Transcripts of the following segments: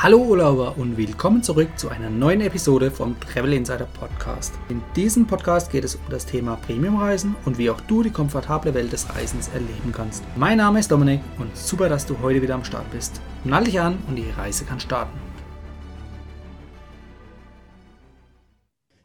Hallo Urlauber und willkommen zurück zu einer neuen Episode vom Travel Insider Podcast. In diesem Podcast geht es um das Thema Premiumreisen und wie auch du die komfortable Welt des Reisens erleben kannst. Mein Name ist Dominik und super, dass du heute wieder am Start bist. Nall dich an und die Reise kann starten.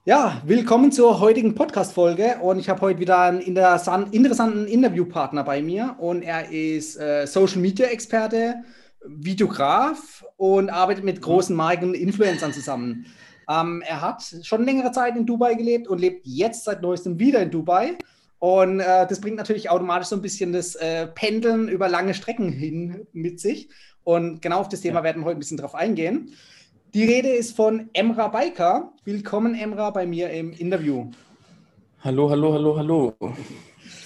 Ja, willkommen zur heutigen Podcast-Folge und ich habe heute wieder einen interessanten Interviewpartner bei mir und er ist äh, Social Media Experte Videograf und arbeitet mit großen Marken und Influencern zusammen. Ähm, er hat schon längere Zeit in Dubai gelebt und lebt jetzt seit neuestem wieder in Dubai. Und äh, das bringt natürlich automatisch so ein bisschen das äh, Pendeln über lange Strecken hin mit sich. Und genau auf das Thema ja. werden wir heute ein bisschen drauf eingehen. Die Rede ist von Emra Baika. Willkommen, Emra, bei mir im Interview. Hallo, hallo, hallo, hallo.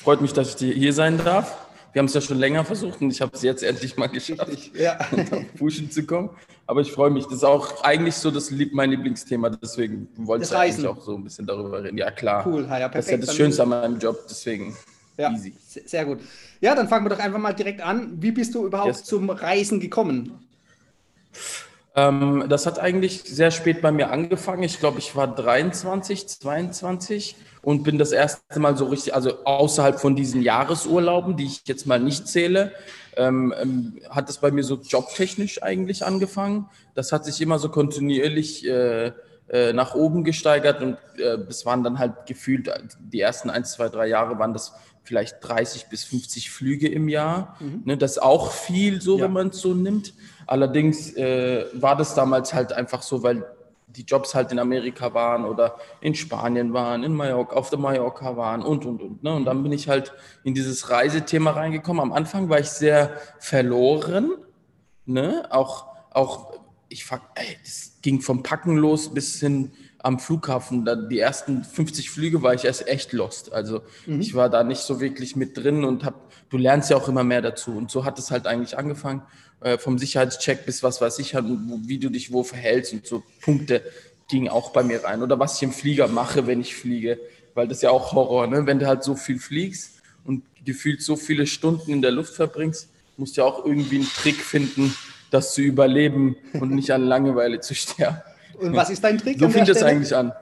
Freut mich, dass ich hier sein darf. Wir haben es ja schon länger versucht und ich habe es jetzt endlich mal geschafft, ja. Pushen zu kommen. Aber ich freue mich. Das ist auch eigentlich so das mein Lieblingsthema. Deswegen wollte ich eigentlich auch so ein bisschen darüber reden. Ja, klar. Cool, ja, perfekt. Das ist ja das Schönste an meinem Job. Deswegen ja, easy. Sehr gut. Ja, dann fangen wir doch einfach mal direkt an. Wie bist du überhaupt yes. zum Reisen gekommen? Ähm, das hat eigentlich sehr spät bei mir angefangen. Ich glaube, ich war 23, 22 und bin das erste Mal so richtig, also außerhalb von diesen Jahresurlauben, die ich jetzt mal nicht zähle, ähm, ähm, hat es bei mir so jobtechnisch eigentlich angefangen. Das hat sich immer so kontinuierlich äh, äh, nach oben gesteigert und äh, das waren dann halt gefühlt, die ersten ein, zwei, drei Jahre waren das vielleicht 30 bis 50 Flüge im Jahr. Mhm. Ne, das ist auch viel so, ja. wenn man es so nimmt. Allerdings äh, war das damals halt einfach so, weil die Jobs halt in Amerika waren oder in Spanien waren, in Mallorca, auf der Mallorca waren und, und, und. Ne? Und dann bin ich halt in dieses Reisethema reingekommen. Am Anfang war ich sehr verloren. Ne? Auch, auch ich ey, das ging vom Packen los bis hin am Flughafen. Da, die ersten 50 Flüge war ich erst echt lost. Also mhm. ich war da nicht so wirklich mit drin und hab, du lernst ja auch immer mehr dazu. Und so hat es halt eigentlich angefangen. Äh, vom Sicherheitscheck bis was weiß ich, halt, wie du dich wo verhältst und so Punkte gingen auch bei mir rein. Oder was ich im Flieger mache, wenn ich fliege, weil das ist ja auch Horror, ne? wenn du halt so viel fliegst und gefühlt so viele Stunden in der Luft verbringst, musst du ja auch irgendwie einen Trick finden, das zu überleben und nicht an Langeweile zu sterben. Und was ist dein Trick? So fängt es eigentlich an.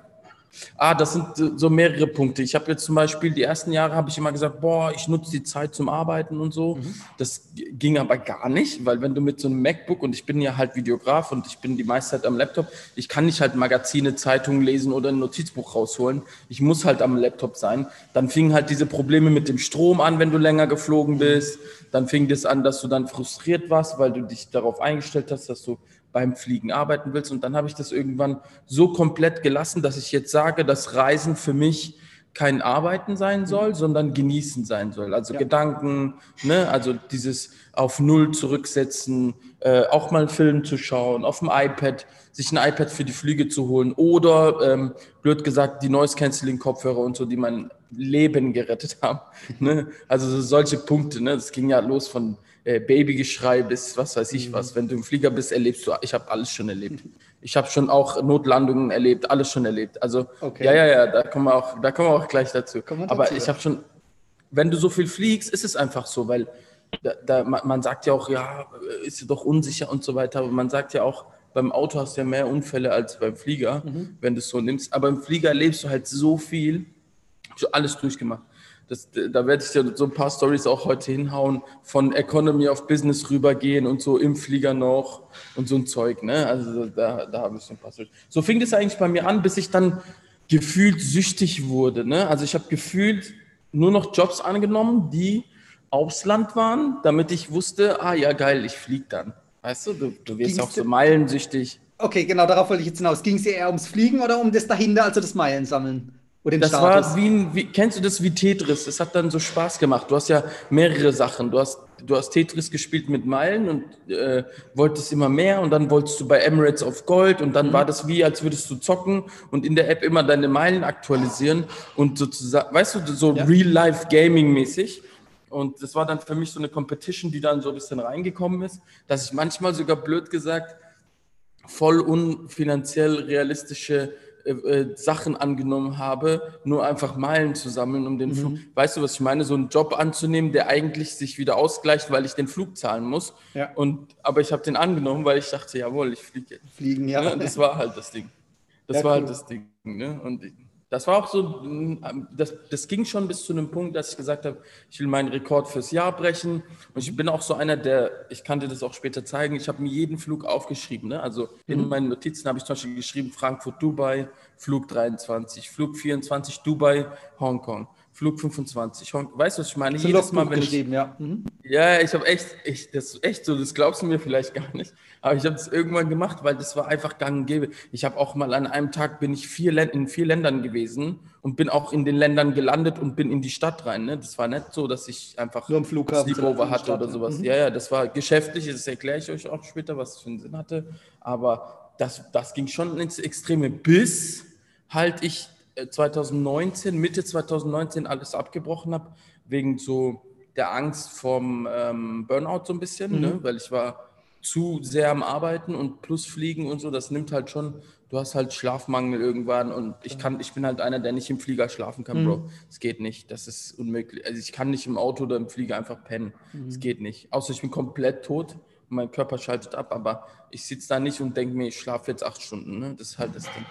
Ah, das sind so mehrere Punkte. Ich habe jetzt zum Beispiel die ersten Jahre habe ich immer gesagt, boah, ich nutze die Zeit zum Arbeiten und so. Mhm. Das ging aber gar nicht, weil wenn du mit so einem MacBook und ich bin ja halt Videograf und ich bin die meiste Zeit am Laptop, ich kann nicht halt Magazine, Zeitungen lesen oder ein Notizbuch rausholen. Ich muss halt am Laptop sein. Dann fingen halt diese Probleme mit dem Strom an, wenn du länger geflogen bist. Dann fing das an, dass du dann frustriert warst, weil du dich darauf eingestellt hast, dass du beim Fliegen arbeiten willst. Und dann habe ich das irgendwann so komplett gelassen, dass ich jetzt sage, dass Reisen für mich kein Arbeiten sein soll, sondern genießen sein soll. Also ja. Gedanken, ne? also dieses auf Null zurücksetzen, äh, auch mal einen Film zu schauen, auf dem iPad, sich ein iPad für die Flüge zu holen oder, ähm, blöd gesagt, die Noise-Canceling-Kopfhörer und so, die mein Leben gerettet haben. ne? Also solche Punkte, ne? das ging ja los von äh, Babygeschrei bis was weiß ich mhm. was. Wenn du im Flieger bist, erlebst du, ich habe alles schon erlebt. Ich habe schon auch Notlandungen erlebt, alles schon erlebt. Also okay. ja, ja, ja, da kommen wir auch, da kommen wir auch gleich dazu. Aber ich habe schon, wenn du so viel fliegst, ist es einfach so, weil da, da, man sagt ja auch, ja, ist ja doch unsicher und so weiter. Aber man sagt ja auch, beim Auto hast du ja mehr Unfälle als beim Flieger, mhm. wenn du es so nimmst. Aber im Flieger erlebst du halt so viel, so alles durchgemacht. Das, da werde ich dir so ein paar Stories auch heute hinhauen, von Economy auf Business rübergehen und so im Flieger noch und so ein Zeug. Ne? Also da, da habe ich so ein paar Stories. So fing das eigentlich bei mir an, bis ich dann gefühlt süchtig wurde. Ne? Also ich habe gefühlt nur noch Jobs angenommen, die aufs Land waren, damit ich wusste, ah ja geil, ich fliege dann. Weißt du, du, du wirst auch so meilensüchtig. Okay, genau, darauf wollte ich jetzt hinaus. Ging es eher ums Fliegen oder um das dahinter, also das Meilen sammeln? Oder das Status. war wie, ein, wie, kennst du das wie Tetris? Es hat dann so Spaß gemacht. Du hast ja mehrere Sachen. Du hast, du hast Tetris gespielt mit Meilen und äh, wolltest immer mehr und dann wolltest du bei Emirates auf Gold und dann mhm. war das wie, als würdest du zocken und in der App immer deine Meilen aktualisieren und sozusagen, weißt du, so ja. Real-Life-Gaming-mäßig. Und das war dann für mich so eine Competition, die dann so ein bisschen reingekommen ist, dass ich manchmal sogar blöd gesagt voll unfinanziell realistische äh, äh, Sachen angenommen habe, nur einfach Meilen zu sammeln, um den mhm. Flug. Weißt du, was ich meine? So einen Job anzunehmen, der eigentlich sich wieder ausgleicht, weil ich den Flug zahlen muss. Ja. Und, aber ich habe den angenommen, weil ich dachte, jawohl, ich fliege jetzt. Fliegen, ja. ja. Das war halt das Ding. Das ja, war halt cool. halt das Ding. Ne? Und ich, das war auch so, das, das ging schon bis zu einem Punkt, dass ich gesagt habe, ich will meinen Rekord fürs Jahr brechen. Und ich bin auch so einer, der, ich kann dir das auch später zeigen, ich habe mir jeden Flug aufgeschrieben. Ne? Also in mhm. meinen Notizen habe ich zum Beispiel geschrieben, Frankfurt, Dubai, Flug 23, Flug 24, Dubai, Hongkong. Flug 25. Weißt du, was ich meine? Jedes Mal, wenn ich. Ja, mhm. ja ich habe echt, ich, das ist echt so, das glaubst du mir vielleicht gar nicht. Aber ich habe es irgendwann gemacht, weil das war einfach gang und gäbe. Ich habe auch mal an einem Tag bin ich vier in vier Ländern gewesen und bin auch in den Ländern gelandet und bin in die Stadt rein. Ne? Das war nicht so, dass ich einfach Nur im Flughafen Sleepover hatte Stadt, oder sowas. Mhm. Ja, ja, das war geschäftlich, das erkläre ich euch auch später, was es für einen Sinn hatte. Aber das, das ging schon ins Extreme, bis halt ich 2019, Mitte 2019 alles abgebrochen habe, wegen so der Angst vom ähm, Burnout so ein bisschen, ne? mhm. ne? weil ich war zu sehr am Arbeiten und plus Fliegen und so, das nimmt halt schon, du hast halt Schlafmangel irgendwann und ich kann, ich bin halt einer, der nicht im Flieger schlafen kann, mhm. Bro. Es geht nicht, das ist unmöglich. Also ich kann nicht im Auto oder im Flieger einfach pennen. Es mhm. geht nicht. Außer ich bin komplett tot und mein Körper schaltet ab, aber ich sitze da nicht und denke mir, ich schlafe jetzt acht Stunden. Ne? Das ist halt das Ding.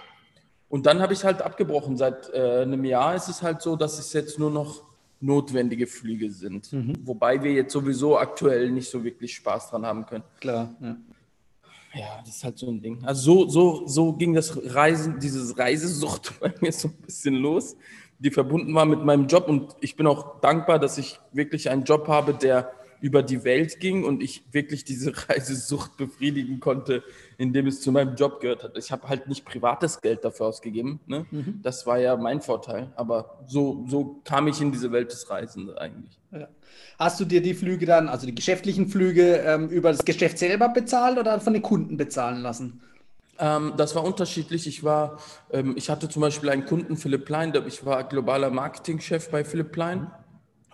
Und dann habe ich halt abgebrochen. Seit äh, einem Jahr ist es halt so, dass es jetzt nur noch notwendige Flüge sind. Mhm. Wobei wir jetzt sowieso aktuell nicht so wirklich Spaß dran haben können. Klar, ja. Ja, das ist halt so ein Ding. Also so, so, so ging das Reisen, dieses Reisesucht bei mir so ein bisschen los, die verbunden war mit meinem Job. Und ich bin auch dankbar, dass ich wirklich einen Job habe, der über die Welt ging und ich wirklich diese Reisesucht befriedigen konnte, indem es zu meinem Job gehört hat. Ich habe halt nicht privates Geld dafür ausgegeben. Ne? Mhm. Das war ja mein Vorteil. Aber so, so kam ich in diese Welt des Reisens eigentlich. Ja. Hast du dir die Flüge dann, also die geschäftlichen Flüge, ähm, über das Geschäft selber bezahlt oder von den Kunden bezahlen lassen? Ähm, das war unterschiedlich. Ich war, ähm, ich hatte zum Beispiel einen Kunden, Philipp Plein, ich war globaler Marketingchef bei Philipp Plein. Mhm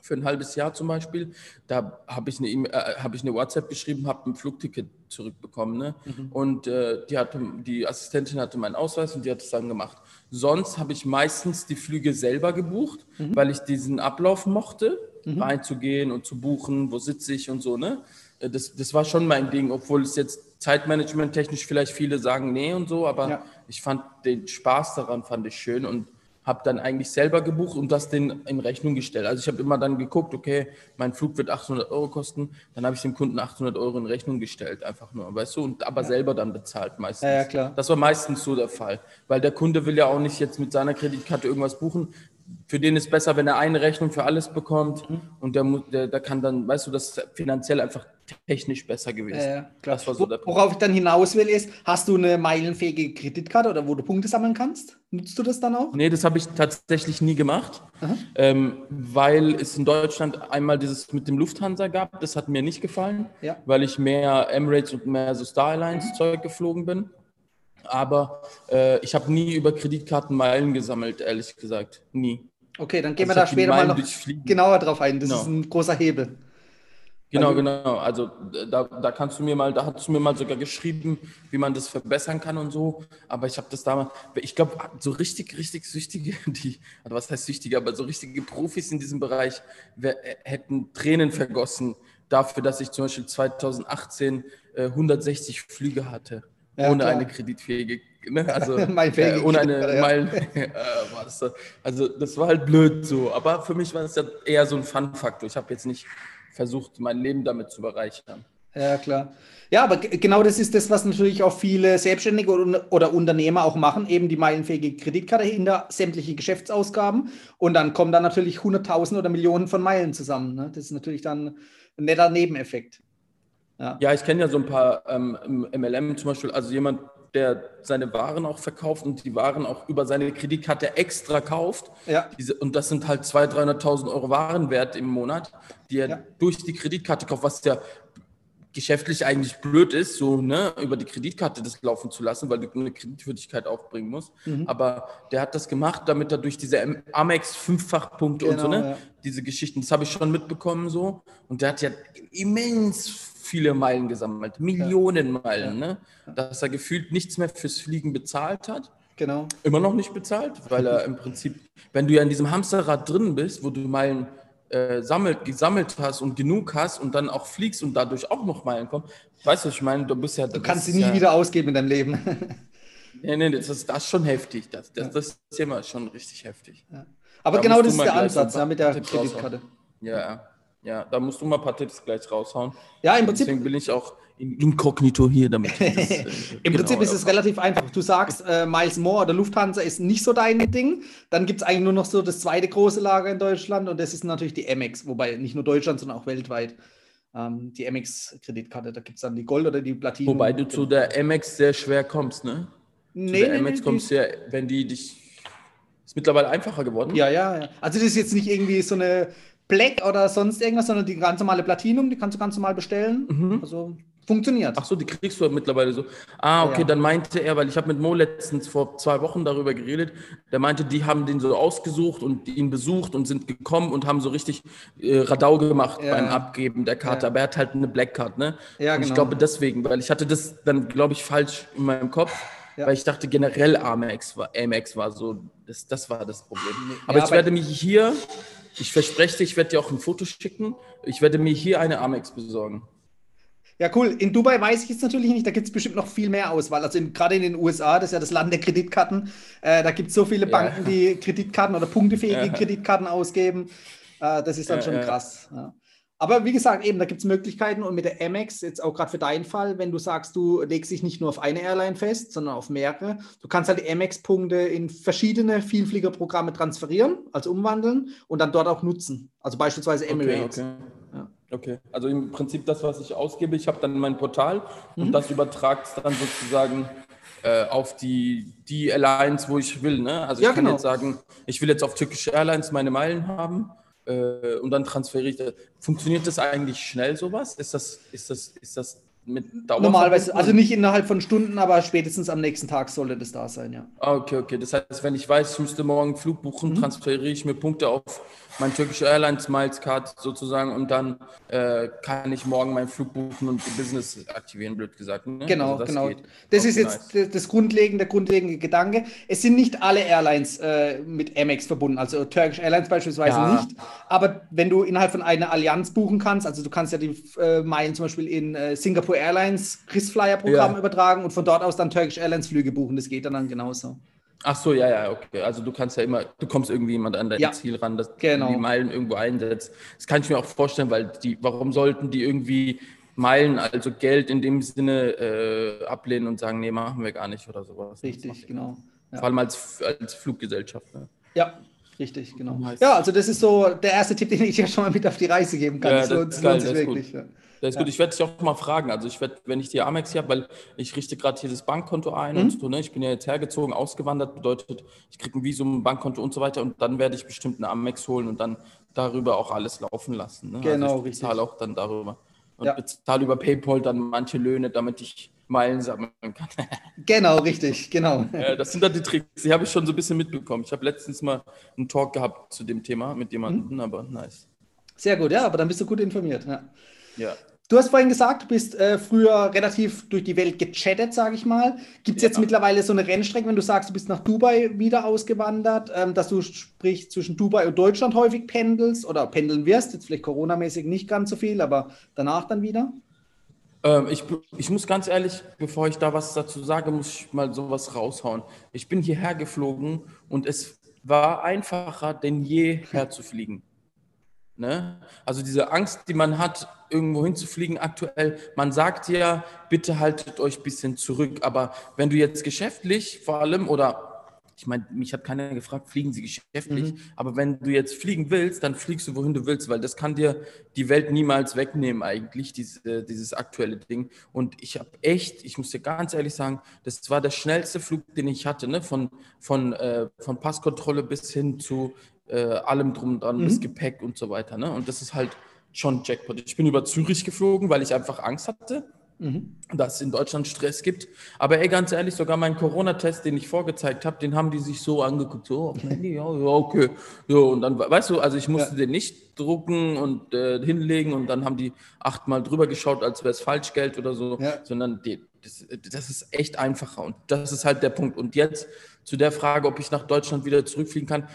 für ein halbes Jahr zum Beispiel. Da habe ich, eine, äh, hab ich eine WhatsApp geschrieben, habe ein Flugticket zurückbekommen. Ne? Mhm. Und äh, die, hatte, die Assistentin hatte meinen Ausweis und die hat es dann gemacht. Sonst habe ich meistens die Flüge selber gebucht, mhm. weil ich diesen Ablauf mochte, mhm. reinzugehen und zu buchen, wo sitze ich und so. Ne? Äh, das, das war schon mein Ding, obwohl es jetzt Zeitmanagement technisch vielleicht viele sagen, nee und so, aber ja. ich fand den Spaß daran, fand ich schön und habe dann eigentlich selber gebucht und das den in Rechnung gestellt. Also ich habe immer dann geguckt, okay, mein Flug wird 800 Euro kosten, dann habe ich dem Kunden 800 Euro in Rechnung gestellt, einfach nur, weißt du, und aber ja. selber dann bezahlt meistens. Ja, ja, klar. Das war meistens so der Fall, weil der Kunde will ja auch nicht jetzt mit seiner Kreditkarte irgendwas buchen, für den ist besser, wenn er eine Rechnung für alles bekommt mhm. und der, der, der kann dann, weißt du, das ist finanziell einfach technisch besser gewesen. Äh, war so. Worauf ich dann hinaus will, ist, hast du eine meilenfähige Kreditkarte oder wo du Punkte sammeln kannst? Nutzt du das dann auch? Nee, das habe ich tatsächlich nie gemacht, ähm, weil es in Deutschland einmal dieses mit dem Lufthansa gab, das hat mir nicht gefallen, ja. weil ich mehr Emirates und mehr so Star Alliance mhm. Zeug geflogen bin aber äh, ich habe nie über Kreditkarten Meilen gesammelt, ehrlich gesagt. Nie. Okay, dann gehen also wir da später mal noch genauer drauf ein. Das genau. ist ein großer Hebel. Genau, genau. Also da, da kannst du mir mal, da hast du mir mal sogar geschrieben, wie man das verbessern kann und so. Aber ich habe das damals, ich glaube, so richtig, richtig süchtige, die, also was heißt süchtige, aber so richtige Profis in diesem Bereich wär, hätten Tränen vergossen dafür, dass ich zum Beispiel 2018 äh, 160 Flüge hatte ja, ohne klar. eine kreditfähige, ne? also äh, ohne eine ja. Meilen, äh, das, also das war halt blöd so, aber für mich war es ja eher so ein Fun-Faktor. Ich habe jetzt nicht versucht, mein Leben damit zu bereichern. Ja, klar. Ja, aber genau das ist das, was natürlich auch viele Selbstständige oder Unternehmer auch machen, eben die meilenfähige Kreditkarte hinter sämtliche Geschäftsausgaben und dann kommen da natürlich Hunderttausende oder Millionen von Meilen zusammen. Ne? Das ist natürlich dann ein netter Nebeneffekt. Ja, ja ich kenne ja so ein paar ähm, MLM zum Beispiel, also jemand, der seine Waren auch verkauft und die Waren auch über seine Kreditkarte extra kauft. Ja. Diese, und das sind halt 200.000, 300.000 Euro Warenwert im Monat, die er ja. durch die Kreditkarte kauft, was ja geschäftlich eigentlich blöd ist, so ne, über die Kreditkarte das laufen zu lassen, weil du eine Kreditwürdigkeit aufbringen musst. Mhm. Aber der hat das gemacht, damit er durch diese Amex Fünffachpunkte genau, und so, genau, ne, ja. diese Geschichten, das habe ich schon mitbekommen so. Und der hat ja immens viele Meilen gesammelt, Millionen ja. Meilen, ne? dass er gefühlt nichts mehr fürs Fliegen bezahlt hat. Genau. Immer noch nicht bezahlt, weil er im Prinzip, wenn du ja in diesem Hamsterrad drin bist, wo du Meilen äh, sammelt, gesammelt hast und genug hast und dann auch fliegst und dadurch auch noch Meilen kommen, weißt du, ich meine, du bist ja. Du kannst sie nie ja, wieder ausgeben in deinem Leben. nee, nee, das ist, das ist schon heftig. Das, das, das Thema ist schon richtig heftig. Ja. Aber da genau das ist der Ansatz ja, mit der Kreditkarte. Ja, ja, da musst du mal ein paar Tipps gleich raushauen. Ja, im Prinzip. Deswegen bin ich auch inkognito hier damit. Das, äh, Im genau Prinzip ist es relativ einfach. Du sagst, äh, Miles Moore oder Lufthansa ist nicht so dein Ding. Dann gibt es eigentlich nur noch so das zweite große Lager in Deutschland und das ist natürlich die Amex, wobei nicht nur Deutschland, sondern auch weltweit. Ähm, die Amex-Kreditkarte, da gibt es dann die Gold oder die Platinum. Wobei du zu der Amex sehr schwer kommst, ne? Nee, zu der nee, Amex nee, kommst du ja, wenn die dich. Ist mittlerweile einfacher geworden. Ja, ja, ja. Also das ist jetzt nicht irgendwie so eine Black oder sonst irgendwas, sondern die ganz normale Platinum, die kannst du ganz normal bestellen. Mhm. Also funktioniert. Ach so, die kriegst du mittlerweile so. Ah, okay, ja. dann meinte er, weil ich habe mit Mo letztens vor zwei Wochen darüber geredet, der meinte, die haben den so ausgesucht und ihn besucht und sind gekommen und haben so richtig äh, Radau gemacht ja. beim Abgeben der Karte. Ja. Aber er hat halt eine Black Card, ne? Ja, und genau. ich glaube deswegen, weil ich hatte das dann, glaube ich, falsch in meinem Kopf. Weil ich dachte generell Amex war, Amex war so, das, das war das Problem. Aber ich werde mich hier ich verspreche dir, ich werde dir auch ein Foto schicken. Ich werde mir hier eine Amex besorgen. Ja, cool. In Dubai weiß ich jetzt natürlich nicht, da gibt es bestimmt noch viel mehr Auswahl. Also gerade in den USA, das ist ja das Land der Kreditkarten, äh, da gibt es so viele Banken, ja. die Kreditkarten oder punktefähige ja. Kreditkarten ausgeben. Äh, das ist dann ja, schon krass. Aber wie gesagt, eben, da gibt es Möglichkeiten und mit der Amex, jetzt auch gerade für deinen Fall, wenn du sagst, du legst dich nicht nur auf eine Airline fest, sondern auf mehrere, du kannst halt die Amex-Punkte in verschiedene Vielfliegerprogramme transferieren, also umwandeln und dann dort auch nutzen. Also beispielsweise Emirates. Okay, okay. Ja. okay. also im Prinzip das, was ich ausgebe, ich habe dann mein Portal mhm. und das übertragt dann sozusagen äh, auf die, die Airlines, wo ich will. Ne? Also ich ja, kann genau. jetzt sagen, ich will jetzt auf Turkish Airlines meine Meilen haben äh, und dann transferiere ich. Funktioniert das eigentlich schnell sowas? Ist das, ist das, ist das? Normalerweise, also nicht innerhalb von Stunden, aber spätestens am nächsten Tag sollte das da sein, ja. Ah, okay, okay. Das heißt, wenn ich weiß, ich müsste morgen Flug buchen, mhm. transferiere ich mir Punkte auf mein türkische Airlines Miles Card sozusagen und dann äh, kann ich morgen meinen Flug buchen und Business aktivieren, blöd gesagt. Ne? Genau, also das genau. Geht. Das ist jetzt nice. das grundlegende, grundlegende Gedanke. Es sind nicht alle Airlines äh, mit Amex verbunden, also Turkish Airlines beispielsweise ja. nicht. Aber wenn du innerhalb von einer Allianz buchen kannst, also du kannst ja die äh, Meilen zum Beispiel in äh, Singapore Airlines KrisFlyer-Programm ja. übertragen und von dort aus dann Turkish Airlines Flüge buchen. Das geht dann, dann genauso. Ach so, ja, ja, okay. Also du kannst ja immer, du kommst irgendwie jemand an dein ja, Ziel ran, dass genau. die Meilen irgendwo einsetzt. Das kann ich mir auch vorstellen, weil die, warum sollten die irgendwie Meilen, also Geld in dem Sinne äh, ablehnen und sagen, nee, machen wir gar nicht oder sowas. Richtig, genau. Ja. Vor allem als, als Fluggesellschaft. Ne? Ja, richtig, genau. Ja, also das ist so der erste Tipp, den ich dir schon mal mit auf die Reise geben kann. Ja, das, das lohnt, geil, lohnt sich wirklich. Ja. Das ist ja. gut. Ich werde dich auch mal fragen. Also ich werde, wenn ich die Amex hier habe, weil ich richte gerade hier das Bankkonto ein mhm. und so, ne? Ich bin ja jetzt hergezogen, ausgewandert, bedeutet, ich kriege ein Visum, ein Bankkonto und so weiter und dann werde ich bestimmt eine Amex holen und dann darüber auch alles laufen lassen. Ne? Genau, also ich bezahle auch dann darüber. Und ja. bezahle über PayPal dann manche Löhne, damit ich Meilen sammeln kann. genau, richtig, genau. Ja, das sind dann die Tricks, die habe ich schon so ein bisschen mitbekommen. Ich habe letztens mal einen Talk gehabt zu dem Thema mit jemandem, mhm. aber nice. Sehr gut, ja, aber dann bist du gut informiert. Ja. ja. Du hast vorhin gesagt, du bist äh, früher relativ durch die Welt gechattet, sage ich mal. Gibt es ja. jetzt mittlerweile so eine Rennstrecke, wenn du sagst, du bist nach Dubai wieder ausgewandert, ähm, dass du sprich zwischen Dubai und Deutschland häufig pendelst oder pendeln wirst? Jetzt vielleicht Corona-mäßig nicht ganz so viel, aber danach dann wieder? Ähm, ich, ich muss ganz ehrlich, bevor ich da was dazu sage, muss ich mal sowas raushauen. Ich bin hierher geflogen und es war einfacher denn je herzufliegen. Ne? Also diese Angst, die man hat, irgendwo hinzufliegen aktuell, man sagt ja, bitte haltet euch ein bisschen zurück. Aber wenn du jetzt geschäftlich vor allem oder ich meine, mich hat keiner gefragt, fliegen Sie geschäftlich, mhm. aber wenn du jetzt fliegen willst, dann fliegst du, wohin du willst, weil das kann dir die Welt niemals wegnehmen eigentlich, diese, dieses aktuelle Ding. Und ich habe echt, ich muss dir ganz ehrlich sagen, das war der schnellste Flug, den ich hatte, ne? von, von, äh, von Passkontrolle bis hin zu äh, allem drum dran, mhm. bis Gepäck und so weiter. Ne? Und das ist halt schon Jackpot. Ich bin über Zürich geflogen, weil ich einfach Angst hatte. mhm. dass es in Deutschland Stress gibt. Aber ey, ganz ehrlich, sogar mein Corona-Test, den ich vorgezeigt habe, den haben die sich so angeguckt, so, ja, ja, okay. So, und dann, weißt du, also ich musste ja. den nicht drucken und äh, hinlegen und dann haben die achtmal drüber geschaut, als wäre es Falschgeld oder so, ja. sondern die, das, das ist echt einfacher und das ist halt der Punkt. Und jetzt zu der Frage, ob ich nach Deutschland wieder zurückfliegen kann.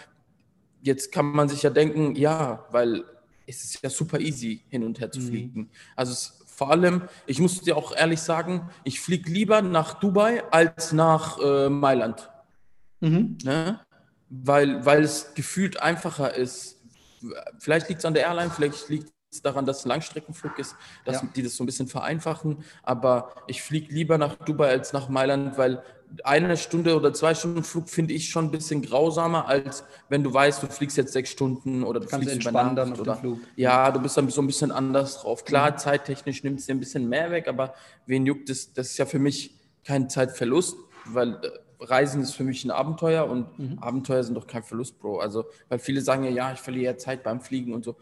Jetzt kann man sich ja denken, ja, weil es ist ja super easy, hin und her zu mhm. fliegen. Also es, vor allem, ich muss dir auch ehrlich sagen, ich fliege lieber nach Dubai als nach äh, Mailand. Mhm. Ne? Weil, weil es gefühlt einfacher ist. Vielleicht liegt es an der Airline, vielleicht liegt es daran, dass es ein Langstreckenflug ist, dass ja. die das so ein bisschen vereinfachen. Aber ich fliege lieber nach Dubai als nach Mailand, weil eine Stunde oder zwei Stunden Flug finde ich schon ein bisschen grausamer, als wenn du weißt, du fliegst jetzt sechs Stunden oder du Kannst fliegst über Nacht oder Flug. ja, du bist dann so ein bisschen anders drauf. Klar, mhm. zeittechnisch nimmt es dir ein bisschen mehr weg, aber wen juckt es? Das ist ja für mich kein Zeitverlust, weil äh, Reisen ist für mich ein Abenteuer und mhm. Abenteuer sind doch kein Verlust, Bro. Also, weil viele sagen ja, ja, ich verliere ja Zeit beim Fliegen und so.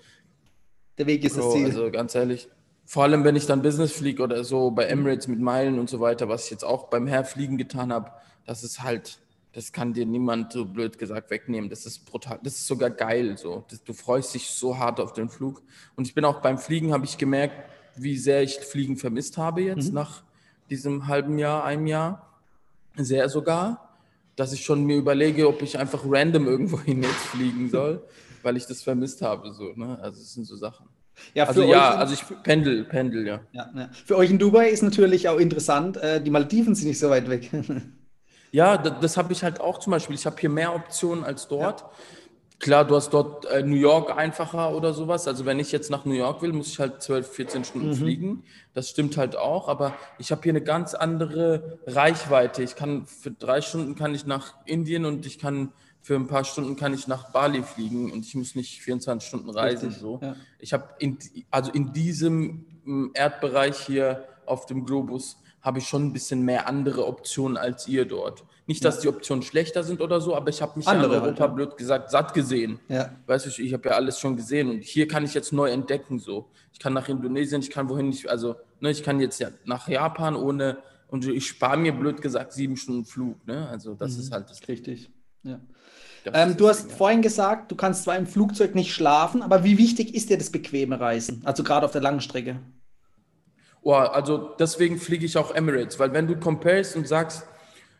Der Weg ist Bro, das Ziel. Also ganz ehrlich, vor allem, wenn ich dann Business fliege oder so bei Emirates mit Meilen und so weiter, was ich jetzt auch beim Herfliegen getan habe, das ist halt, das kann dir niemand so blöd gesagt wegnehmen. Das ist brutal, das ist sogar geil so. Das, du freust dich so hart auf den Flug. Und ich bin auch beim Fliegen, habe ich gemerkt, wie sehr ich Fliegen vermisst habe jetzt mhm. nach diesem halben Jahr, einem Jahr. Sehr sogar, dass ich schon mir überlege, ob ich einfach random irgendwo hin jetzt fliegen soll, weil ich das vermisst habe. So, ne? Also es sind so Sachen. Ja, also ja, also ich pendel, pendel, ja. Ja, ja. Für euch in Dubai ist natürlich auch interessant, äh, die Maldiven sind nicht so weit weg. ja, das, das habe ich halt auch zum Beispiel. Ich habe hier mehr Optionen als dort. Ja. Klar, du hast dort äh, New York einfacher oder sowas. Also wenn ich jetzt nach New York will, muss ich halt 12, 14 Stunden mhm. fliegen. Das stimmt halt auch. Aber ich habe hier eine ganz andere Reichweite. Ich kann für drei Stunden kann ich nach Indien und ich kann für ein paar Stunden kann ich nach Bali fliegen und ich muss nicht 24 Stunden reisen. so. Ja. Ich habe in, also in diesem mm, Erdbereich hier auf dem Globus habe ich schon ein bisschen mehr andere Optionen als ihr dort. Nicht, dass die Optionen schlechter sind oder so, aber ich habe mich andere, ja in Europa, halt, blöd gesagt, satt gesehen. Ja. Weißt du, ich habe ja alles schon gesehen und hier kann ich jetzt neu entdecken. So, ich kann nach Indonesien, ich kann wohin ich, also ne, ich kann jetzt ja nach Japan ohne und ich spare mir blöd gesagt sieben Stunden Flug. Ne? Also das mhm. ist halt das. Richtig. Ja. Ähm, du hast vorhin gesagt, du kannst zwar im Flugzeug nicht schlafen, aber wie wichtig ist dir das bequeme Reisen? Also gerade auf der langen Strecke. Oh, also deswegen fliege ich auch Emirates, weil wenn du comparest und sagst,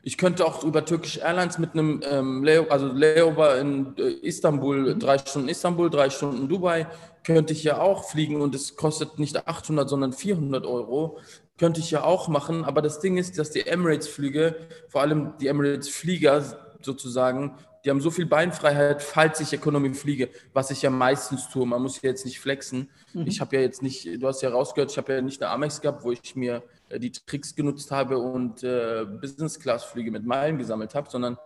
ich könnte auch über Turkish Airlines mit einem ähm, Lay also Layover in äh, Istanbul, mhm. drei Stunden Istanbul, drei Stunden Dubai, könnte ich ja auch fliegen und es kostet nicht 800, sondern 400 Euro. Könnte ich ja auch machen, aber das Ding ist, dass die Emirates-Flüge, vor allem die Emirates-Flieger sozusagen, die haben so viel Beinfreiheit, falls ich Economy fliege, was ich ja meistens tue. Man muss ja jetzt nicht flexen. Mhm. Ich habe ja jetzt nicht, du hast ja rausgehört, ich habe ja nicht eine Amex gehabt, wo ich mir äh, die Tricks genutzt habe und äh, Business-Class-Flüge mit Meilen gesammelt habe, sondern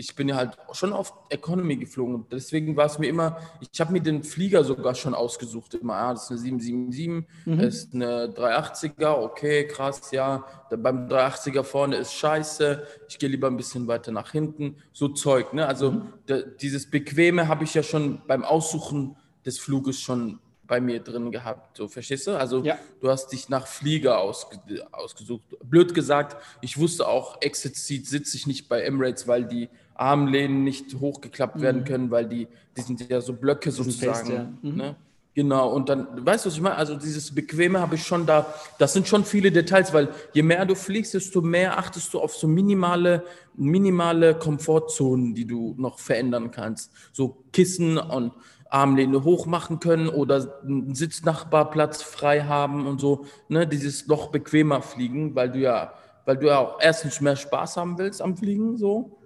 ich bin ja halt schon auf Economy geflogen. Deswegen war es mir immer, ich habe mir den Flieger sogar schon ausgesucht. Immer, ah, das ist eine 777, mhm. das ist eine 380er, okay, krass, ja. Beim 380er vorne ist scheiße, ich gehe lieber ein bisschen weiter nach hinten. So Zeug, ne? Also mhm. dieses Bequeme habe ich ja schon beim Aussuchen des Fluges schon bei mir drin gehabt. So, verstehst du? Also ja. du hast dich nach Flieger ausge ausgesucht. Blöd gesagt, ich wusste auch, Exit Seat sitze ich nicht bei Emirates, weil die Armlehnen nicht hochgeklappt mhm. werden können, weil die, die sind ja so Blöcke sozusagen. Fest, ja. mhm. ne? Genau, und dann, weißt du, was ich meine? Also dieses Bequeme habe ich schon da, das sind schon viele Details, weil je mehr du fliegst, desto mehr achtest du auf so minimale, minimale Komfortzonen, die du noch verändern kannst. So Kissen und Armlehne hoch machen können oder einen Sitznachbarplatz frei haben und so, ne, dieses noch bequemer fliegen, weil du ja, weil du ja auch erstens mehr Spaß haben willst am Fliegen, so.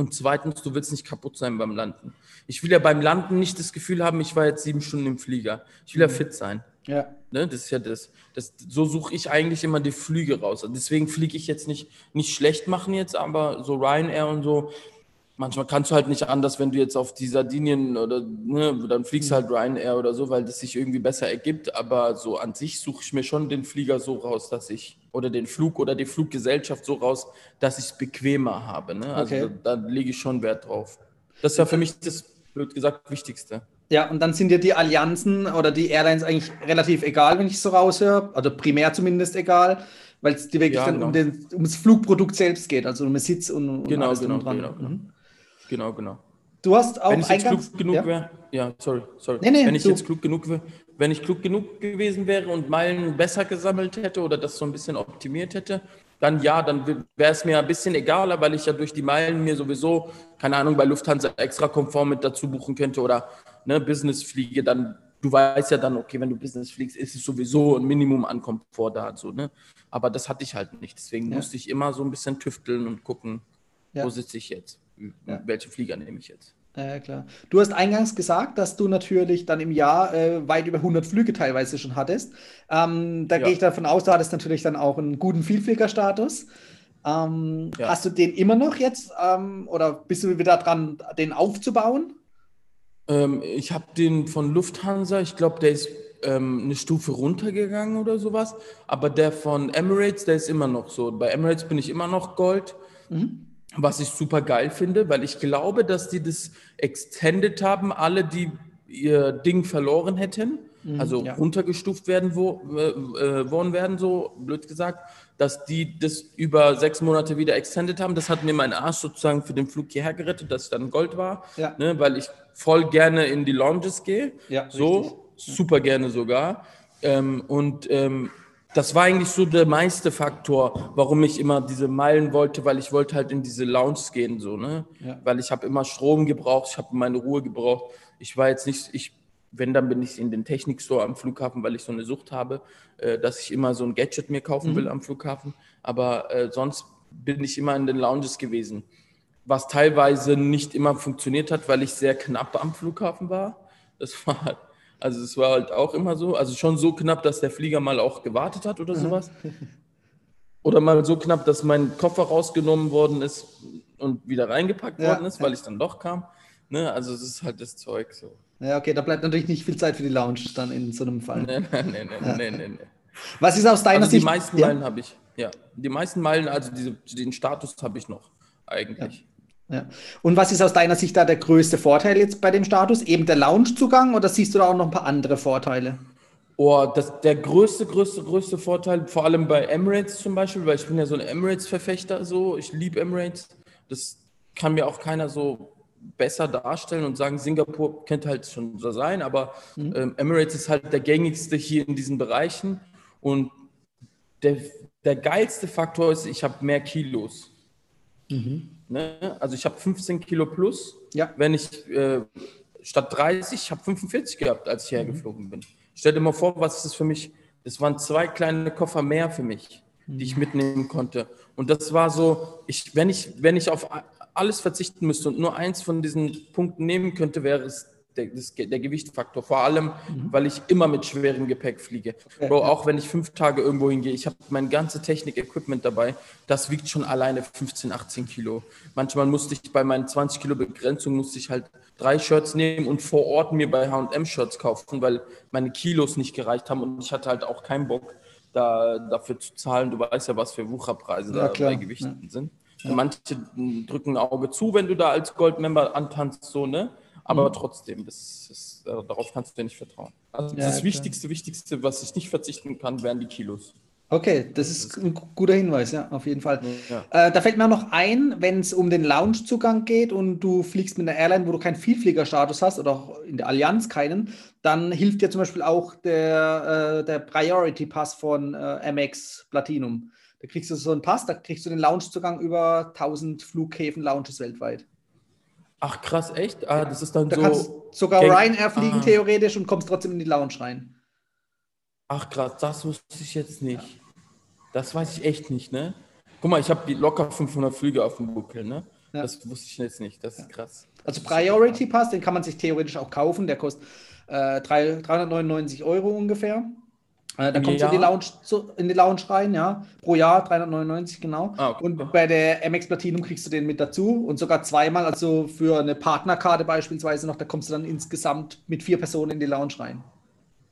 Und zweitens, du willst nicht kaputt sein beim Landen. Ich will ja beim Landen nicht das Gefühl haben, ich war jetzt sieben Stunden im Flieger. Ich will ja mhm. fit sein. Ja. Ne, das ist ja das. das so suche ich eigentlich immer die Flüge raus. Deswegen fliege ich jetzt nicht, nicht schlecht machen jetzt, aber so Ryanair und so, manchmal kannst du halt nicht anders, wenn du jetzt auf die Sardinien oder ne, dann fliegst du halt Ryanair oder so, weil das sich irgendwie besser ergibt. Aber so an sich suche ich mir schon den Flieger so raus, dass ich oder den Flug oder die Fluggesellschaft so raus, dass ich es bequemer habe. Ne? Also okay. da, da lege ich schon Wert drauf. Das ist ja für mich das, blöd gesagt, Wichtigste. Ja, und dann sind dir die Allianzen oder die Airlines eigentlich relativ egal, wenn ich es so raushöre. Also primär zumindest egal, weil es dir wirklich Ja, dann genau. um den, ums Flugprodukt selbst geht, also um den Sitz und, und Genau, alles genau, dran. genau, genau. Mhm. Genau, genau. Du hast auch Wenn ich jetzt klug genug ja? wäre, ja, sorry, sorry. Nee, nee, wenn ich du. jetzt klug genug wäre, wenn ich klug genug gewesen wäre und Meilen besser gesammelt hätte oder das so ein bisschen optimiert hätte, dann ja, dann wäre es mir ein bisschen egaler, weil ich ja durch die Meilen mir sowieso, keine Ahnung, bei Lufthansa extra Komfort mit dazu buchen könnte oder ne, Business fliege, dann, du weißt ja dann, okay, wenn du Business fliegst, ist es sowieso ein Minimum an Komfort da, so, ne? Aber das hatte ich halt nicht. Deswegen Ja. musste ich immer so ein bisschen tüfteln und gucken, Ja. wo sitze ich jetzt? Ja. Welche Flieger nehme ich jetzt? Ja, klar. Du hast eingangs gesagt, dass du natürlich dann im Jahr äh, weit über 100 Flüge teilweise schon hattest. Ähm, da Ja. gehe ich davon aus, du hattest natürlich dann auch einen guten Vielfliegerstatus. Ähm, Ja. Hast du den immer noch jetzt ähm, oder bist du wieder dran, den aufzubauen? Ähm, ich habe den von Lufthansa, ich glaube, der ist ähm, eine Stufe runtergegangen oder sowas. Aber der von Emirates, der ist immer noch so. Bei Emirates bin ich immer noch Gold, Mhm. Was ich super geil finde, weil ich glaube, dass die das extended haben, alle, die ihr Ding verloren hätten, also ja. runtergestuft werden wo, äh, äh, worden werden, so blöd gesagt, dass die das über sechs Monate wieder extended haben. Das hat mir meinen Arsch sozusagen für den Flug hierher gerettet, dass ich dann Gold war, Ja. ne, weil ich voll gerne in die Lounges gehe. Ja, so, richtig. super gerne sogar. Ähm, und ähm, das war eigentlich so der meiste Faktor, warum ich immer diese Meilen wollte, weil ich wollte halt in diese Lounges gehen, so, ne? Ja. Weil ich habe immer Strom gebraucht, ich habe meine Ruhe gebraucht. Ich war jetzt nicht, ich, wenn, dann bin ich in den Technikstore am Flughafen, weil ich so eine Sucht habe, äh, dass ich immer so ein Gadget mir kaufen will am Flughafen. Aber äh, sonst bin ich immer in den Lounges gewesen. Was teilweise nicht immer funktioniert hat, weil ich sehr knapp am Flughafen war. Das war halt, also es war halt auch immer so, also schon so knapp, dass der Flieger mal auch gewartet hat oder sowas. Oder mal so knapp, dass mein Koffer rausgenommen worden ist und wieder reingepackt Ja, worden ist, ja. weil ich dann doch kam. Ne? Also es ist halt das Zeug so. Ja, okay, da bleibt natürlich nicht viel Zeit für die Lounge dann in so einem Fall. Nee, nee, nee, nee, nee, nee, nee. Was ist aus deiner Also die Sicht? meisten ja? Meilen habe ich, ja. Die meisten Meilen, also diese, den Status habe ich noch eigentlich. Ja. Und was ist aus deiner Sicht da der größte Vorteil jetzt bei dem Status? Eben der Loungezugang oder siehst du da auch noch ein paar andere Vorteile? Oh, das, der größte, größte, größte Vorteil, vor allem bei Emirates zum Beispiel, weil ich bin ja so ein Emirates-Verfechter, so, ich liebe Emirates. Das kann mir auch keiner so besser darstellen und sagen, Singapur könnte halt schon so sein, aber ähm, Emirates ist halt der gängigste hier in diesen Bereichen und der, der geilste Faktor ist, ich habe mehr Kilos. Ne? Also ich habe 15 Kilo plus, Ja. wenn ich äh, statt 30, ich habe 45 gehabt, als ich hergeflogen bin. Stell dir mal vor, was ist das für mich? Das waren zwei kleine Koffer mehr für mich, die ich mitnehmen konnte. Und das war so, ich, wenn, ich, wenn ich auf alles verzichten müsste und nur eins von diesen Punkten nehmen könnte, wäre es der, das, der Gewichtfaktor. Vor allem, weil ich immer mit schwerem Gepäck fliege. Bro, auch wenn ich fünf Tage irgendwo hingehe, ich habe mein ganze Technik-Equipment dabei, das wiegt schon alleine 15, 18 Kilo. Manchmal musste ich bei meinen 20 Kilo Begrenzung, musste ich halt drei Shirts nehmen und vor Ort mir bei H&M Shirts kaufen, weil meine Kilos nicht gereicht haben und ich hatte halt auch keinen Bock, da, dafür zu zahlen. Du weißt ja, was für Wucherpreise Ja, da klar. bei Gewichten sind. Manche mm, drücken ein Auge zu, wenn du da als Goldmember antanzt, so, ne? Aber trotzdem, das ist, äh, darauf kannst du ja nicht vertrauen. Also Ja, das klar. Wichtigste, Wichtigste, was ich nicht verzichten kann, wären die Kilos. Okay, das ist ein gu- guter Hinweis, ja, auf jeden Fall. Ja. Äh, da fällt mir auch noch ein, wenn es um den Loungezugang geht und du fliegst mit einer Airline, wo du keinen Vielfliegerstatus hast oder auch in der Allianz keinen, dann hilft dir zum Beispiel auch der, äh, der Priority Pass von äh, MX Platinum. Da kriegst du so einen Pass, da kriegst du den Loungezugang über 1000 Flughäfen, Lounges weltweit. Ach krass, echt? Ah, das ist dann Da so. kannst sogar Gang- Ryanair fliegen Ah. theoretisch und kommst trotzdem in die Lounge rein. Ach krass, das wusste ich jetzt nicht. Das weiß ich echt nicht, ne? Guck mal, ich habe locker 500 Flüge auf dem Buckel, ne? Ja. Das wusste ich jetzt nicht. Das ist krass. Also Priority Pass, den kann man sich theoretisch auch kaufen. Der kostet äh, drei- 399 Euro ungefähr. Äh, da Im kommst du in die? Lounge, zu, in die Lounge rein, ja. Pro Jahr 399, genau. Ah, okay. Und bei der MX Platinum kriegst du den mit dazu und sogar zweimal, also für eine Partnerkarte beispielsweise noch, da kommst du dann insgesamt mit vier Personen in die Lounge rein.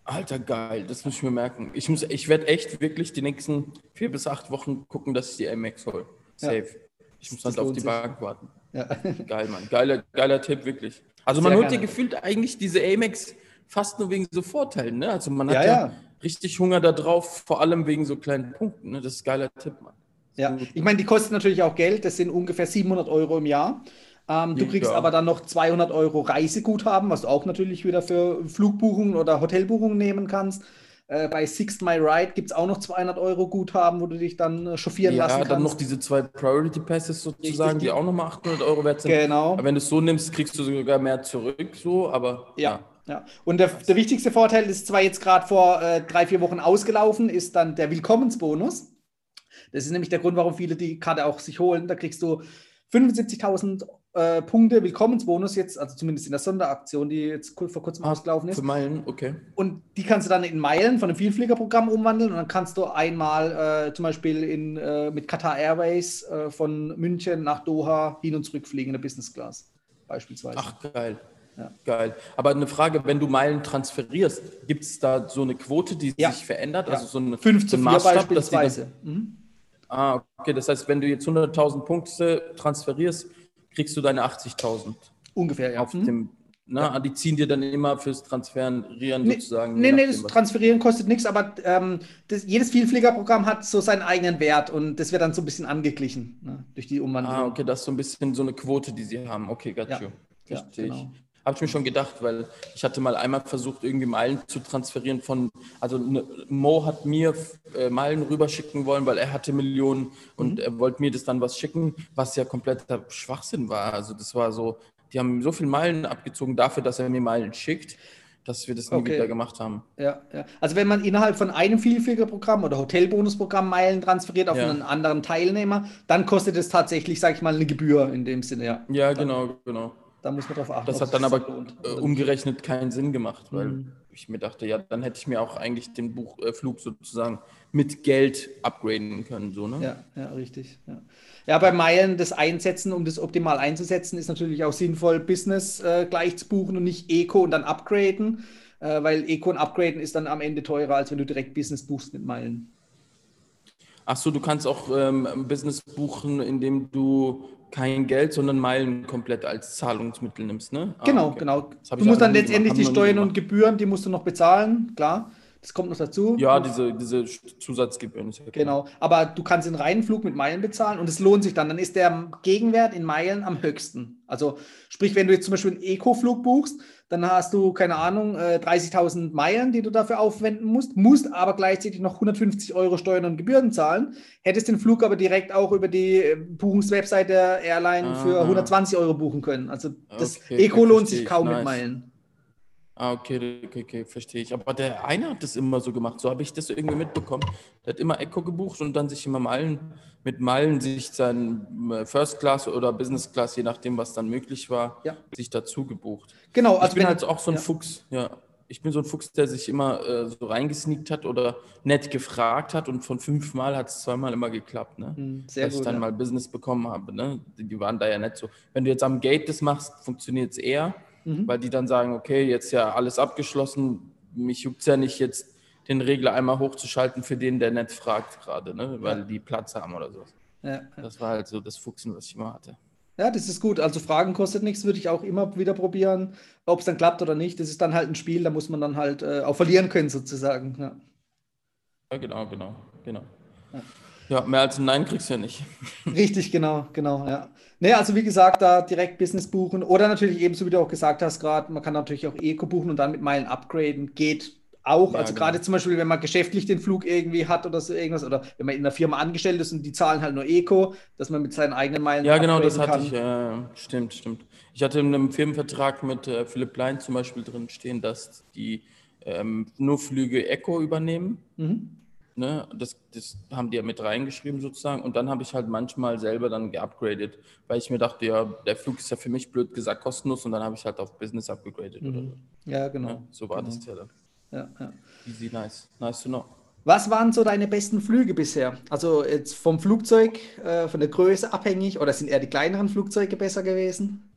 Alter, geil, das muss ich mir merken. Ich, muss- ich werde echt wirklich die nächsten vier bis acht Wochen gucken, dass ich die MX hole. Safe. Ich muss Das halt auf die sich. Bank warten. Ja. Geil, Mann. Geiler, geiler Tipp, wirklich. Also man Sehr holt ja gerne. gefühlt eigentlich diese Amex fast nur wegen so Vorteilen. Ne? Also man hat Ja, ja, ja. Richtig Hunger da drauf, vor allem wegen so kleinen Punkten. Ne? Das ist ein geiler Tipp, Mann. Ja, ich meine, die kosten natürlich auch Geld. Das sind ungefähr 700 Euro im Jahr. Ähm, du Ja. kriegst aber dann noch 200 Euro Reiseguthaben, was du auch natürlich wieder für Flugbuchungen oder Hotelbuchungen nehmen kannst. Äh, bei Sixt My Ride gibt es auch noch 200 Euro Guthaben, wo du dich dann äh, chauffieren Ja, lassen dann kannst. noch diese zwei Priority Passes sozusagen, Richtig, die auch nochmal 800 Euro wert sind. Genau. Aber wenn du es so nimmst, kriegst du sogar mehr zurück, so, aber Ja, ja. Und der, der wichtigste Vorteil ist zwar jetzt gerade vor äh, drei, vier Wochen ausgelaufen, ist dann der Willkommensbonus. Das ist nämlich der Grund, warum viele die Karte auch sich holen. Da kriegst du 75.000 äh, Punkte Willkommensbonus jetzt, also zumindest in der Sonderaktion, die jetzt vor kurzem ausgelaufen ist. für Meilen, okay. Und die kannst du dann in Meilen von einem Vielfliegerprogramm umwandeln und dann kannst du einmal äh, zum Beispiel in, äh, mit Qatar Airways äh, von München nach Doha hin und zurück fliegen in der Business Class beispielsweise. Ach, geil. Ja. Geil. Aber eine Frage, wenn du Meilen transferierst, gibt es da so eine Quote, die Ja. sich verändert? Ja. Also so eine, 5 so zu ein 4 Maßstab, die das- beispielsweise. Mhm. Ah, okay. Das heißt, wenn du jetzt 100.000 Punkte transferierst, kriegst du deine 80.000 Ungefähr, ja. auf Mhm. dem. Na, Die ziehen dir dann immer fürs Transferieren Nee, sozusagen. nee, nee, das Transferieren kostet nichts, aber ähm, das, jedes Vielfliegerprogramm hat so seinen eigenen Wert und das wird dann so ein bisschen angeglichen ne, durch die Umwandlung. Ah, okay, das ist so ein bisschen so eine Quote, die sie haben. Okay, got Ja. you. Ja, Verstehe ich. genau. Habe ich mir schon gedacht, weil ich hatte mal einmal versucht, irgendwie Meilen zu transferieren von, also ne, Mo hat mir äh, Meilen rüberschicken wollen, weil er hatte Millionen und Mhm. er wollte mir das dann was schicken, was ja kompletter Schwachsinn war. Also das war so, die haben so viel Meilen abgezogen dafür, dass er mir Meilen schickt, dass wir das nie Okay. wieder gemacht haben. Ja, ja. Also wenn man innerhalb von einem Vielfliegerprogramm oder Hotelbonusprogramm Meilen transferiert auf Ja. einen anderen Teilnehmer, dann kostet es tatsächlich, sag ich mal, eine Gebühr in dem Sinne, ja. Ja, genau, genau. Da muss man drauf achten. Das hat dann aber äh, umgerechnet keinen Sinn gemacht, weil Mhm. ich mir dachte, ja, dann hätte ich mir auch eigentlich den Buch, äh, Flug sozusagen mit Geld upgraden können, so, ne? Ja, ja, richtig. Ja. ja, bei Meilen das Einsetzen, um das optimal einzusetzen, ist natürlich auch sinnvoll, Business äh, gleich zu buchen und nicht Eco und dann upgraden, äh, weil Eco und upgraden ist dann am Ende teurer, als wenn du direkt Business buchst mit Meilen. Ach so, du kannst auch ähm, ein Business buchen, indem du kein Geld, sondern Meilen komplett als Zahlungsmittel nimmst, ne? Ah, Genau, okay. genau. Du musst dann letztendlich die Steuern und. Gebühren, die musst du noch bezahlen, klar. Das kommt noch dazu. Ja, diese, diese Zusatzgebühren. Genau, aber du kannst den reinen Flug mit Meilen bezahlen und es lohnt sich dann. Dann ist der Gegenwert in Meilen am höchsten. Also sprich, wenn du jetzt zum Beispiel einen Eco-Flug buchst, dann hast du, keine Ahnung, äh, 30.000 Meilen, die du dafür aufwenden musst, musst aber gleichzeitig noch 150 Euro Steuern und Gebühren zahlen, hättest den Flug aber direkt auch über die äh, Buchungswebsite der Airline für Ah. 120 Euro buchen können. Also das Okay, Eco lohnt sich ich. kaum mit Nice. Meilen. Ah, okay, okay, okay, verstehe ich. Aber der eine hat das immer so gemacht, so habe ich das irgendwie mitbekommen. Der hat immer Echo gebucht und dann sich immer Meilen, mit Meilen sich sein äh, First Class oder Business Class, je nachdem, was dann möglich war, Ja. sich dazu gebucht. Genau, ich also bin wenn- halt auch so ein ja. Fuchs, ja. Ich bin so ein Fuchs, der sich immer äh, so reingesneakt hat oder nett gefragt hat und von fünfmal hat es zweimal immer geklappt, ne? Hm, sehr Dass ich gut, dann ja. mal Business bekommen habe, ne? Die die waren da ja nicht so. Wenn du jetzt am Gate das machst, funktioniert es eher, Mhm. weil die dann sagen, okay, jetzt ja alles abgeschlossen, mich juckt es ja nicht jetzt den Regler einmal hochzuschalten für den, der nicht fragt gerade, ne? weil Ja. die Platz haben oder so. Ja, ja. Das war halt so das Fuchsen, was ich immer hatte. Ja, das ist gut. Also Fragen kostet nichts, würde ich auch immer wieder probieren. Ob es dann klappt oder nicht, das ist dann halt ein Spiel, da muss man dann halt äh, auch verlieren können, sozusagen. Ja. Ja, genau, genau, genau. Ja. Ja, mehr als ein Nein kriegst du ja nicht. Richtig, genau, genau, ja. Nee, also wie gesagt, da direkt Business buchen oder natürlich ebenso, wie du auch gesagt hast, gerade, man kann natürlich auch Eco buchen und dann mit Meilen upgraden, geht auch. Ja, also genau. gerade zum Beispiel, wenn man geschäftlich den Flug irgendwie hat oder so irgendwas, oder wenn man in einer Firma angestellt ist und die zahlen halt nur Eco, dass man mit seinen eigenen Meilen Ja, genau, das hatte kann. ich. Ja, stimmt, stimmt. Ich hatte in einem Firmenvertrag mit äh, Philipp Lein zum Beispiel drin stehen, dass die ähm, nur Flüge Echo übernehmen. Mhm. Ne? Das, das haben die ja mit reingeschrieben sozusagen. Und dann habe ich halt manchmal selber dann geupgradet, weil ich mir dachte, ja, der Flug ist ja für mich blöd gesagt kostenlos und dann habe ich halt auf Business upgegradet oder so. Ja, genau. Ja, so war genau. das ja dann. Ja, ja. Easy, nice. Nice to know. Was waren so deine besten Flüge bisher? Also jetzt vom Flugzeug, äh, von der Größe abhängig oder sind eher die kleineren Flugzeuge besser gewesen?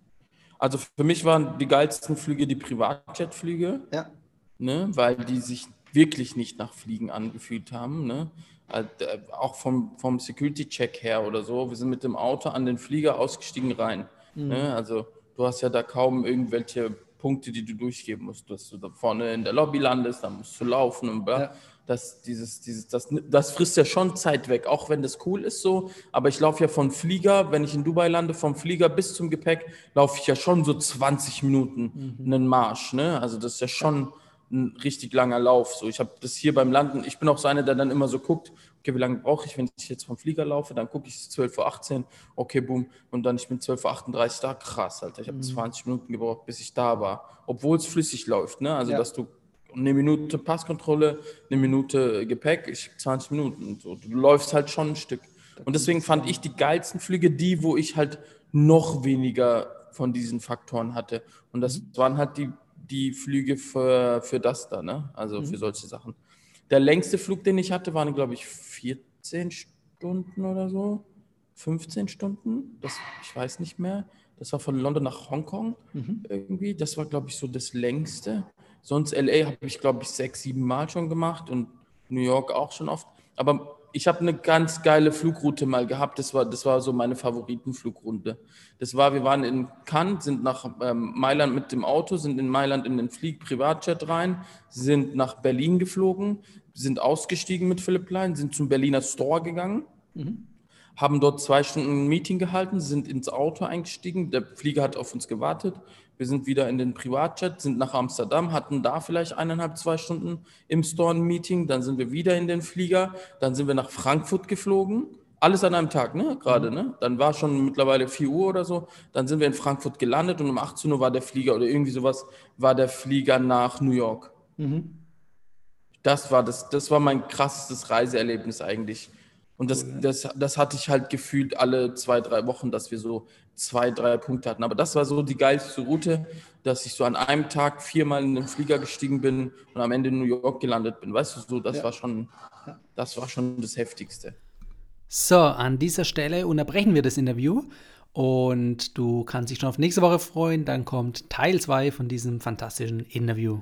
Also für mich waren die geilsten Flüge die Privatjetflüge. Ja. ne, weil die sich wirklich nicht nach Fliegen angefühlt haben. Ne? Halt, äh, auch vom, vom Security-Check her oder so. Wir sind mit dem Auto an den Flieger ausgestiegen rein. Ne? Also du hast ja da kaum irgendwelche Punkte, die du durchgeben musst. Dass du da vorne in der Lobby landest, dann musst du laufen und bla. Ja. Das, dieses, dieses, das, das frisst ja schon Zeit weg, auch wenn das cool ist so. Aber ich laufe ja vom Flieger, wenn ich in Dubai lande, vom Flieger bis zum Gepäck, laufe ich ja schon so 20 Minuten mhm. einen Marsch. Ne? Also das ist ja schon ein richtig langer Lauf. So, ich habe das hier beim Landen, ich bin auch so einer, der dann immer so guckt, okay, wie lange brauche ich, wenn ich jetzt vom Flieger laufe, dann gucke ich es 12.18 Uhr, okay, boom, und dann ich bin 12.38 Uhr da, krass, Alter, ich habe mhm. 20 Minuten gebraucht, bis ich da war, obwohl es flüssig läuft, ne? also ja. dass du eine Minute Passkontrolle, eine Minute Gepäck, ich 20 Minuten, so. du läufst halt schon ein Stück. Und deswegen fand ich die geilsten Flüge die, wo ich halt noch weniger von diesen Faktoren hatte. Und das mhm. waren halt die, die Flüge für, für das da, ne? also mhm. für solche Sachen. Der längste Flug, den ich hatte, waren, glaube ich, 14 Stunden oder so. 15 Stunden. Das, ich weiß nicht mehr. Das war von London nach Hongkong mhm. irgendwie. Das war, glaube ich, so das längste. Sonst LA habe ich, glaube ich, sechs, sieben Mal schon gemacht und New York auch schon oft. Aber ich habe eine ganz geile Flugroute mal gehabt. Das war, das war so meine Favoritenflugrunde. Das war, wir waren in Cannes, sind nach ähm, Mailand mit dem Auto, sind in Mailand in den Flieg-Privatjet rein, sind nach Berlin geflogen, sind ausgestiegen mit Philipp Klein, sind zum Berliner Store gegangen, mhm. haben dort zwei Stunden ein Meeting gehalten, sind ins Auto eingestiegen. Der Flieger hat auf uns gewartet. Wir sind wieder in den Privatjet, sind nach Amsterdam, hatten da vielleicht eineinhalb, zwei Stunden im Store ein Meeting. Dann sind wir wieder in den Flieger. Dann sind wir nach Frankfurt geflogen. Alles an einem Tag, ne? Gerade, mhm. ne? Dann war schon mittlerweile 4 Uhr oder so. Dann sind wir in Frankfurt gelandet und um 18 Uhr war der Flieger oder irgendwie sowas, war der Flieger nach New York. Mhm. Das war das, das war mein krassestes Reiseerlebnis eigentlich. Und das, das, das hatte ich halt gefühlt alle zwei, drei Wochen, dass wir so zwei, drei Punkte hatten. Aber das war so die geilste Route, dass ich so an einem Tag viermal in den Flieger gestiegen bin und am Ende in New York gelandet bin. Weißt du, so, das ja. war schon, das war schon das Heftigste. So, an dieser Stelle unterbrechen wir das Interview und du kannst dich schon auf nächste Woche freuen. Dann kommt Teil 2 von diesem fantastischen Interview.